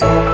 Thank you.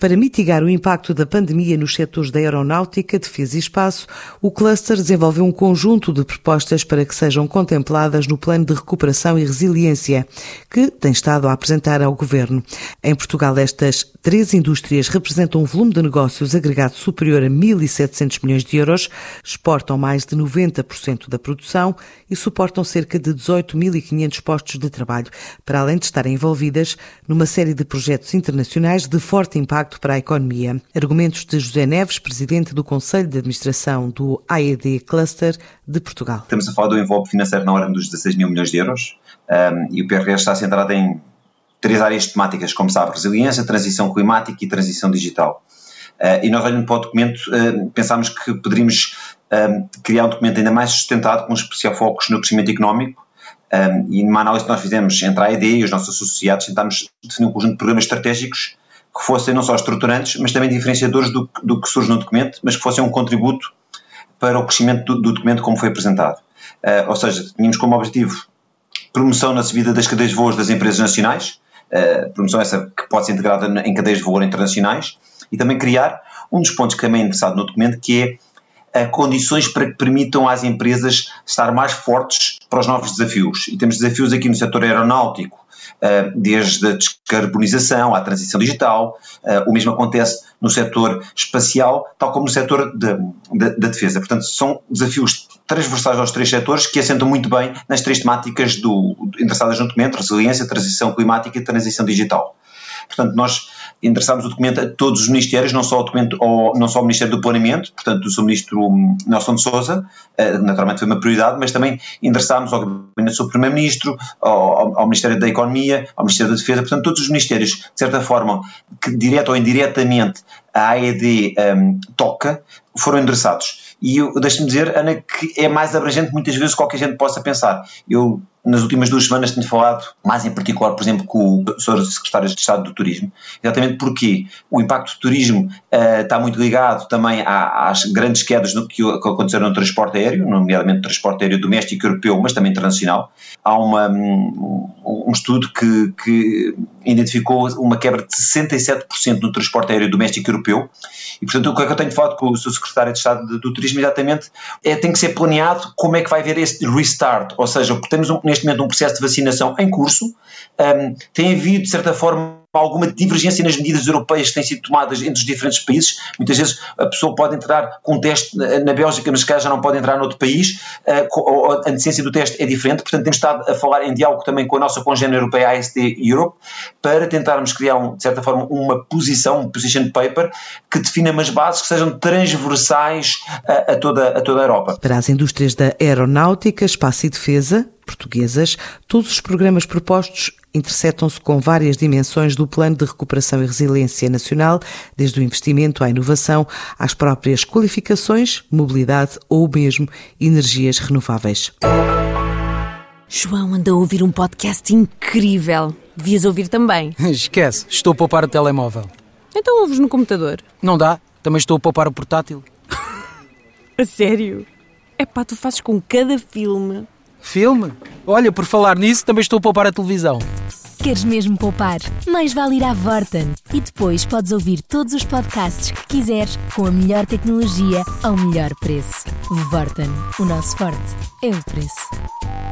Para mitigar o impacto da pandemia nos setores da aeronáutica, defesa e espaço, o cluster desenvolveu um conjunto de propostas para que sejam contempladas no Plano de Recuperação e Resiliência, que tem estado a apresentar ao Governo. Em Portugal, estas três indústrias representam um volume de negócios agregado superior a 1.700 milhões de euros, exportam mais de 90% da produção e suportam cerca de 18.500 postos de trabalho, para além de estarem envolvidas numa série de projetos internacionais de forte impacto impacto para a economia. Argumentos de José Neves, presidente do Conselho de Administração do AED Cluster de Portugal. Estamos a falar do envolve financeiro na ordem dos 16 mil milhões de euros um, e o PRS está centrado em três áreas temáticas, como sabe, resiliência, transição climática e transição digital. Uh, e nós, olhando para o documento, uh, pensámos que poderíamos uh, criar um documento ainda mais sustentado, com um especial foco no crescimento económico. Um, e numa análise que nós fizemos entre a AED e os nossos associados, tentámos definir um conjunto de programas estratégicos que fossem não só estruturantes, mas também diferenciadores do, do que surge no documento, mas que fossem um contributo para o crescimento do, do documento como foi apresentado. Uh, ou seja, tínhamos como objetivo promoção na subida das cadeias de voos das empresas nacionais, uh, promoção essa que pode ser integrada em cadeias de voo internacionais, e também criar um dos pontos que também é interessado no documento, que é uh, condições para que permitam às empresas estar mais fortes para os novos desafios. E temos desafios aqui no setor aeronáutico, eh, desde a descarbonização à transição digital, eh, o mesmo acontece no setor espacial, tal como no setor de, de, da defesa. Portanto, são desafios transversais aos três setores que assentam muito bem nas três temáticas do, interessadas no documento, resiliência, transição climática e transição digital. Portanto, nós endereçámos o documento a todos os ministérios, não só, o documento, ou, não só o Ministério do Planeamento, portanto, do seu Ministro hum, Nelson de Souza, uh, naturalmente foi uma prioridade, mas também endereçámos ao Gabinete do Primeiro-Ministro, ao, ao, Ministério da Economia, ao Ministério da Defesa, portanto, todos os ministérios, de certa forma, que direto ou indiretamente a AED um, toca, foram endereçados. E deixe-me dizer, Ana, que é mais abrangente muitas vezes do que qualquer gente possa pensar. Eu nas últimas duas semanas tenho falado, mais em particular, por exemplo, com o Sr. Secretário de Estado do Turismo, exatamente porque o impacto do turismo uh, está muito ligado também às grandes quedas no, que, aconteceram no transporte aéreo, nomeadamente no transporte aéreo doméstico europeu, mas também internacional. Há uma, um, um estudo que, que identificou uma quebra de 67% no transporte aéreo doméstico europeu e, portanto, o que é que eu tenho falado com o Sr. Secretário de Estado do, do Turismo, exatamente, é tem que ser planeado como é que vai haver este restart, ou seja, porque temos um, neste momento um processo de vacinação em curso, um, tem havido, de certa forma, alguma divergência nas medidas europeias que têm sido tomadas entre os diferentes países. Muitas vezes a pessoa pode entrar com um teste na Bélgica, mas se já não pode entrar noutro país, uh, a decência do teste é diferente, portanto temos estado a falar em diálogo também com a nossa congênere europeia, AST Europe, para tentarmos criar, um, de certa forma, uma posição, um position paper, que defina umas bases que sejam transversais a, a, toda, a toda a Europa. Para as indústrias da aeronáutica, espaço e defesa, portuguesas, todos os programas propostos interceptam-se com várias dimensões do Plano de Recuperação e Resiliência Nacional, desde o investimento à inovação, às próprias qualificações, mobilidade ou mesmo energias renováveis. João anda a ouvir um podcast incrível. Devias ouvir também. Esquece, estou a poupar o telemóvel. Então ouves no computador. Não dá, também estou a poupar o portátil. a sério? É pá, tu fazes com cada filme. Filme? Olha, por falar nisso, também estou a poupar a televisão. Queres mesmo poupar? Mais vale ir à Vorten e depois podes ouvir todos os podcasts que quiseres com a melhor tecnologia ao melhor preço. Vorten, o nosso forte é o preço.